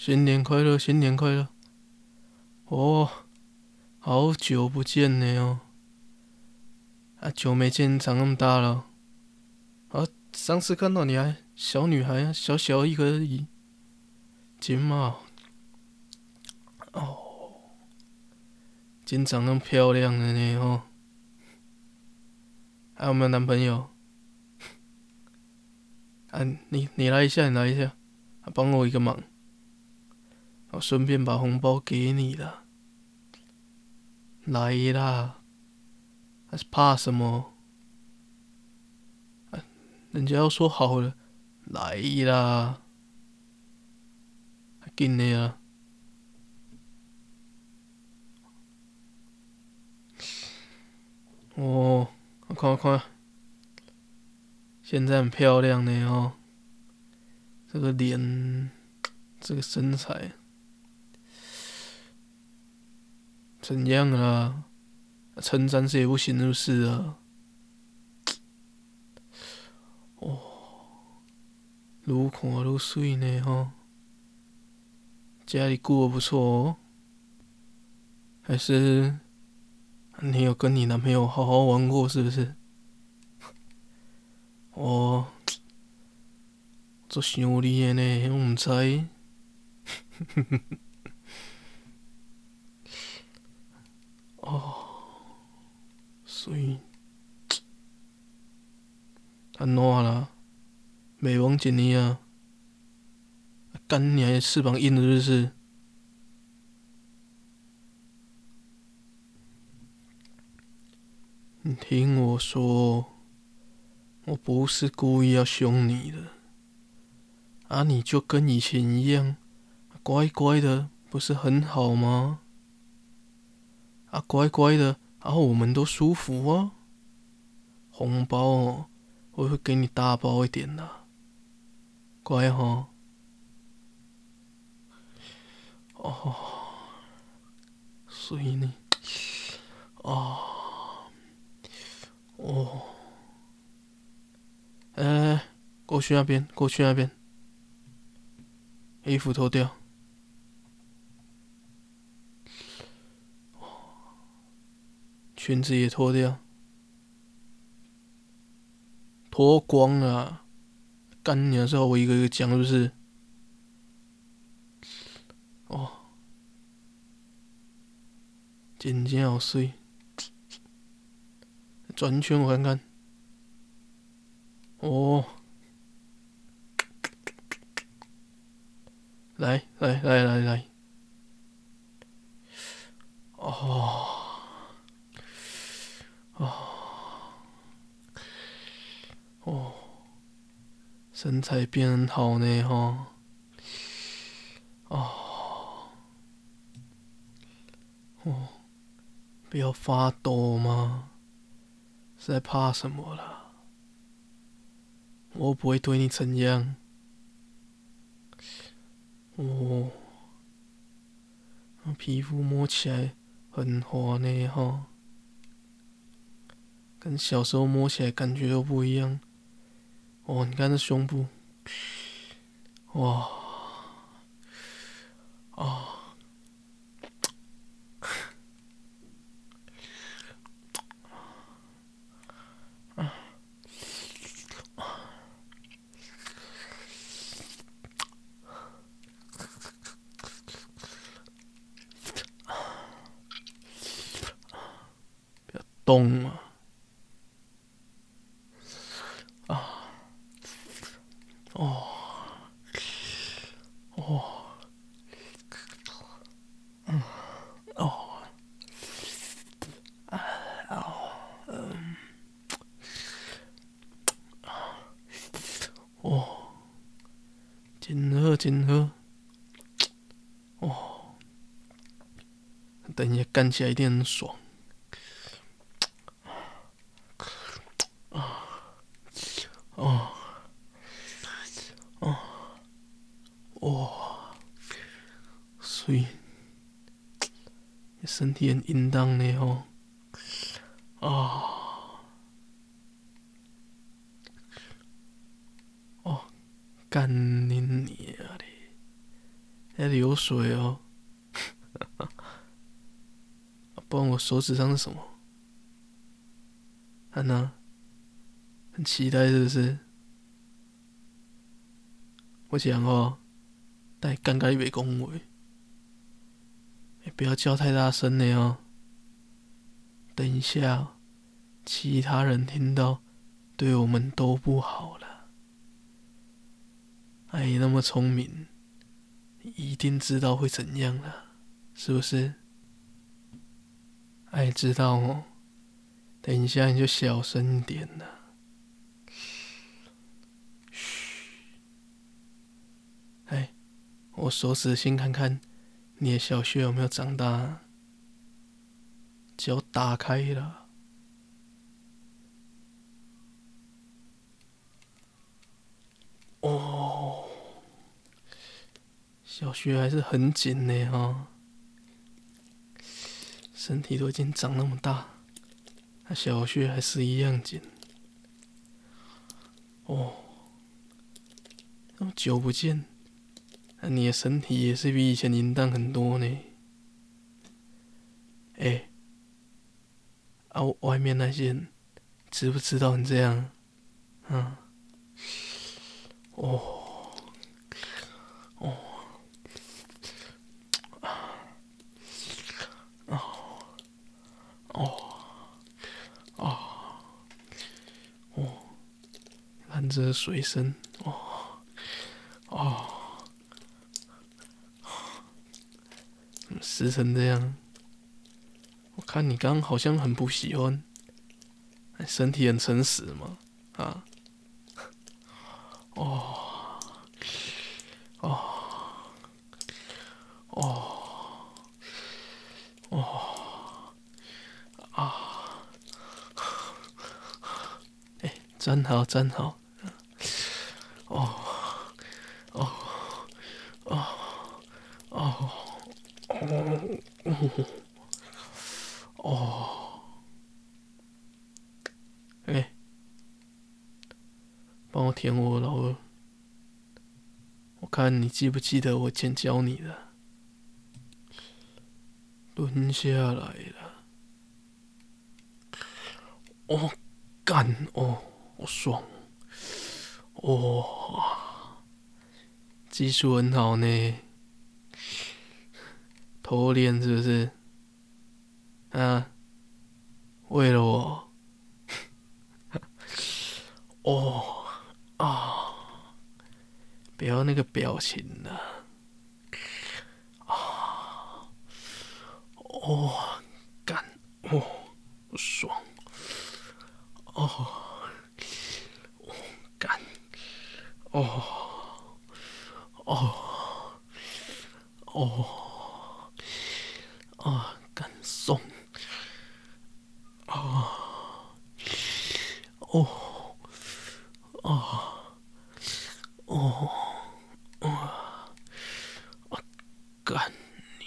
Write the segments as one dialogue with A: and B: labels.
A: 新年快乐，新年快乐！哦，好久不见了哦，啊，久没见，长那么大了。啊，上次看到你还小女孩啊，小小一个而已，金毛。哦，今长那么漂亮了呢哦。还有没有男朋友？啊，你你来一下，你来一下，帮我一个忙。我顺便把红包给你了，来啦，还是怕什么？人家要说好了，来啦，给你啊！哦，我看看，现在很漂亮呢哦，这个脸，这个身材。怎样啊？称赞是也不行，就是啊。哦，愈看愈水呢吼。家里过得不错哦。还是你有跟你男朋友好好玩过是不是？哦，做想你的呢，我唔知。所以，安怎啦？美王锦尼啊，干你还翅膀硬了是不是？你听我说，我不是故意要凶你的，啊，你就跟以前一样，乖乖的，不是很好吗？啊，乖乖的，然后我们都舒服哦。红包哦，我会给你大包一点的，乖哈。哦，所以呢，哦，哦，哎，过去那边，过去那边，衣服脱掉。裙子也脱掉，脱光了，干你的时候我一个一个讲，是不是？哦，真正好水，转圈我看看。哦，来来来来来，哦，哦，身材变好呢，哈，哦，哦，不要发抖嘛，是在怕什么啦？我不会对你怎样。哦，皮肤摸起来很滑呢，哈。跟小时候摸起来感觉都不一样。哦，你看这胸部，哇，哦，啊，不要动嘛。真好，真好。哦，等一下干起来一定很爽。啊，哦，哦，哇，所以身体很硬当的哦。干你娘的！在流水哦。不然我手指上是什么？安娜，很期待是不是？我讲哦，但尴尬别恭维，也不要叫太大声了哦。等一下，其他人听到，对我们都不好了。哎，那么聪明，一定知道会怎样了，是不是？哎，知道哦。等一下你就小声一点了。嘘。哎，我手指先看看你的小穴有没有长大。脚打开了。哦，小穴还是很紧呢哈。身体都已经长那么大，那小穴还是一样紧。哦，那么久不见，那你的身体也是比以前淫荡很多呢。哎，啊，外面那些人知不知道你这样？嗯，哦。这水声，哦，哦，怎么湿成这样？我看你刚好像很不喜欢，身体很诚实嘛，啊，哦，哦，哦，哦，啊，真，好，真好。哦，哦，哦，哦，哦，哦哎，帮我舔我老二，我看你记不记得我前教你的，蹲下来了。哦，干哦，好爽，哦，技术很好呢。偷练是不是？啊，为了我，哦啊，不要那个表情了，啊，哦，干，哦，爽，哦，干，哦，哦，哦。啊，干松！啊，哦，啊，哦，啊，啊，干你！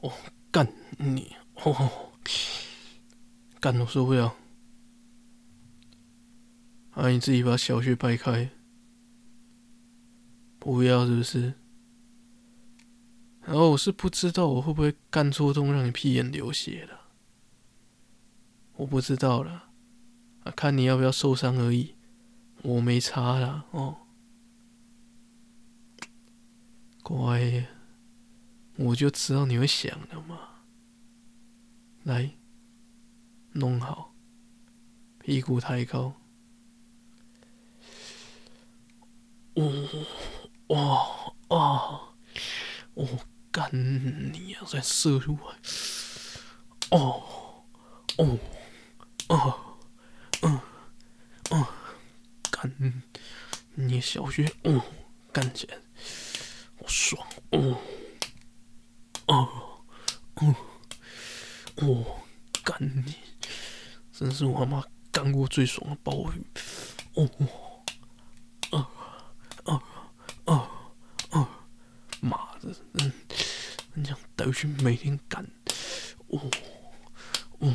A: 哦，干你！哦，干我受不了！啊，你自己把小穴掰开！不要，是不是？然后我是不知道我会不会干错动让你屁眼流血了，我不知道了，啊，看你要不要受伤而已，我没差了哦，乖，我就知道你会想的嘛，来，弄好，屁股抬高，哦，哇，啊，哦。干你啊！再射出来！哦哦哦嗯嗯，干你小穴！哦，干起来！爽！哦哦哦哦，干你！真是我他妈干过最爽的鲍鱼！哦哦哦哦哦，妈的！嗯。你想带去每天干，哦，哦，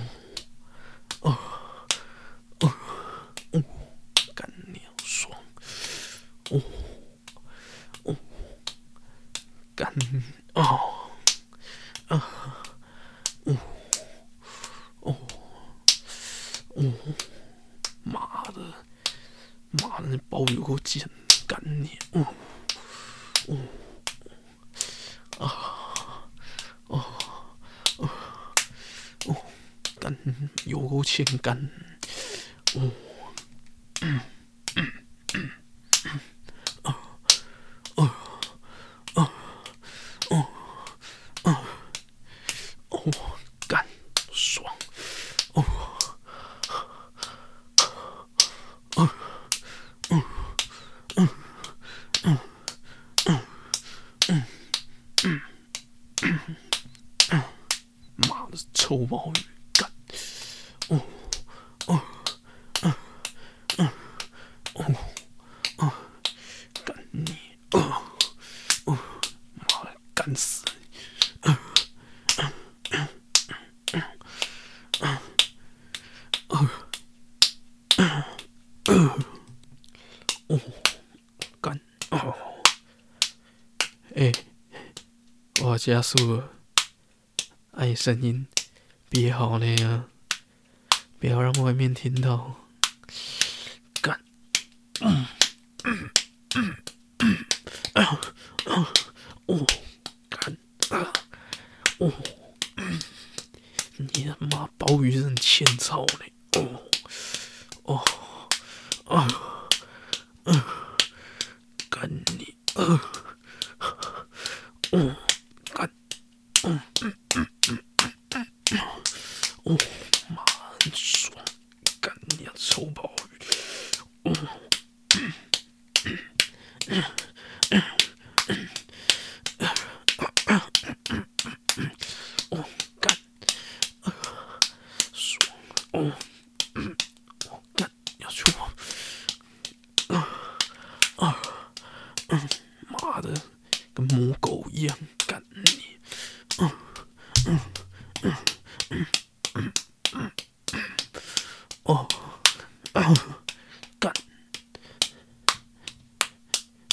A: 哦哦哦！干有够劲干哦！嗯嗯嗯嗯嗯嗯嗯嗯！干爽哦！嗯嗯嗯嗯嗯嗯。妈的，臭毛雨，干！哦哦哦哦哦，干你！哦哦，妈的，干死！哦，干！哦，哎，我加速了。爱声音。别好了呀！不要让外面听到。干！嗯嗯嗯嗯啊啊哦！干啊哦！你他妈鲍鱼是很欠操嘞！哦哦哦，嗯，我干，要出我，啊啊，嗯，妈的，跟母狗一样，干你，嗯嗯嗯嗯嗯。哦，啊，干，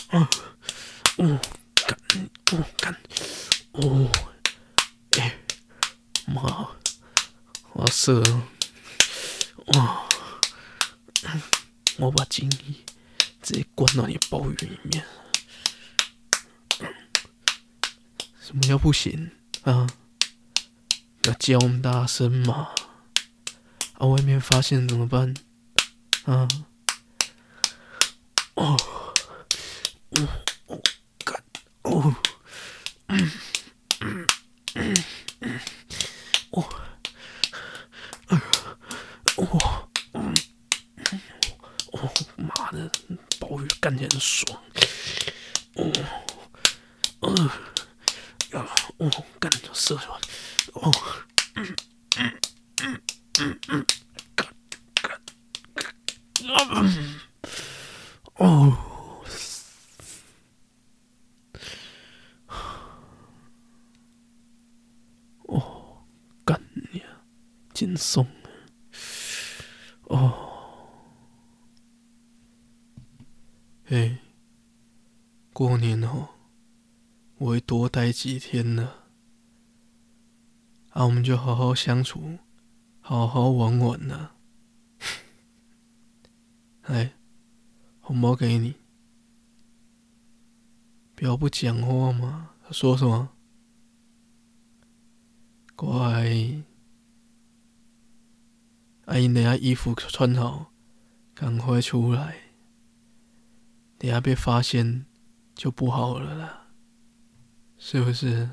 A: 啊，哦，干，哦，干，哦，哎，妈，我射，哇，我把精力直接灌到你鲍鱼里面，什么叫不行啊？要叫我们大声嘛？啊！外面发现怎么办？啊！哦，哦，哦，干，哦，嗯，嗯，嗯，嗯，哦，哎，哦，嗯，哦，妈的，鲍鱼干起来很爽，哦，嗯，呀，哦，干就射出来，哦，嗯，嗯，嗯。嗯嗯，干干干，哦，哦，干你啊，轻过年哦，我会多待几天呢，啊，我们就好好相处。好好玩玩呢、啊，来，红包给你，不要不讲话嘛。说什么？乖，阿姨，等下衣服穿好，赶快出来，等下被发现就不好了啦，是不是？